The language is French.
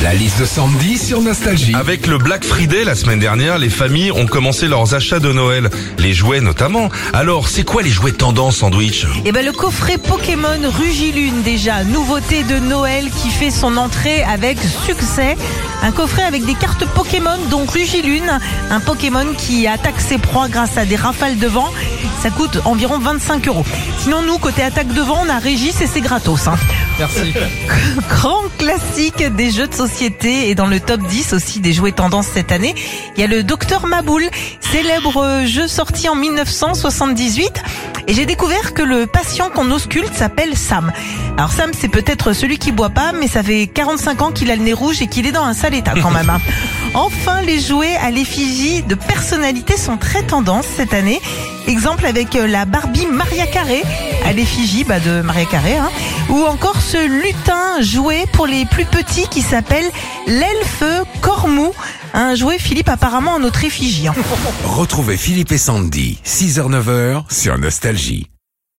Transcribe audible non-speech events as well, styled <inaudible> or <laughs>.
La liste de Sandy sur Nostalgie. Avec le Black Friday la semaine dernière, les familles ont commencé leurs achats de Noël, les jouets notamment. Alors, c'est quoi les jouets tendance sandwich? Et ben le coffret Pokémon Rugilune déjà, nouveauté de Noël qui fait son entrée avec succès. Un coffret avec des cartes Pokémon, donc Rugilune, un Pokémon qui attaque ses proies grâce à des rafales de vent. Ça coûte environ 25 euros. Sinon nous, côté attaque de vent, on a Régis et c'est gratos. Hein. Merci. <laughs> Grand classique des jeux de société et dans le top 10 aussi des jouets tendance cette année, il y a le Docteur Maboul, célèbre jeu sorti en 1978. Et j'ai découvert que le patient qu'on ausculte s'appelle Sam. Alors Sam, c'est peut-être celui qui boit pas, mais ça fait 45 ans qu'il a le nez rouge et qu'il est dans un sale état quand même. <laughs> Enfin, les jouets à l'effigie de personnalités sont très tendance cette année. Exemple avec euh, la Barbie Maria Carré à l'effigie bah, de Maria Carré, hein. ou encore ce lutin jouet pour les plus petits qui s'appelle l'elfe Cormou, un jouet Philippe apparemment en notre effigie. hein. <laughs> Retrouvez Philippe et Sandy, 6h-9h sur Nostalgie.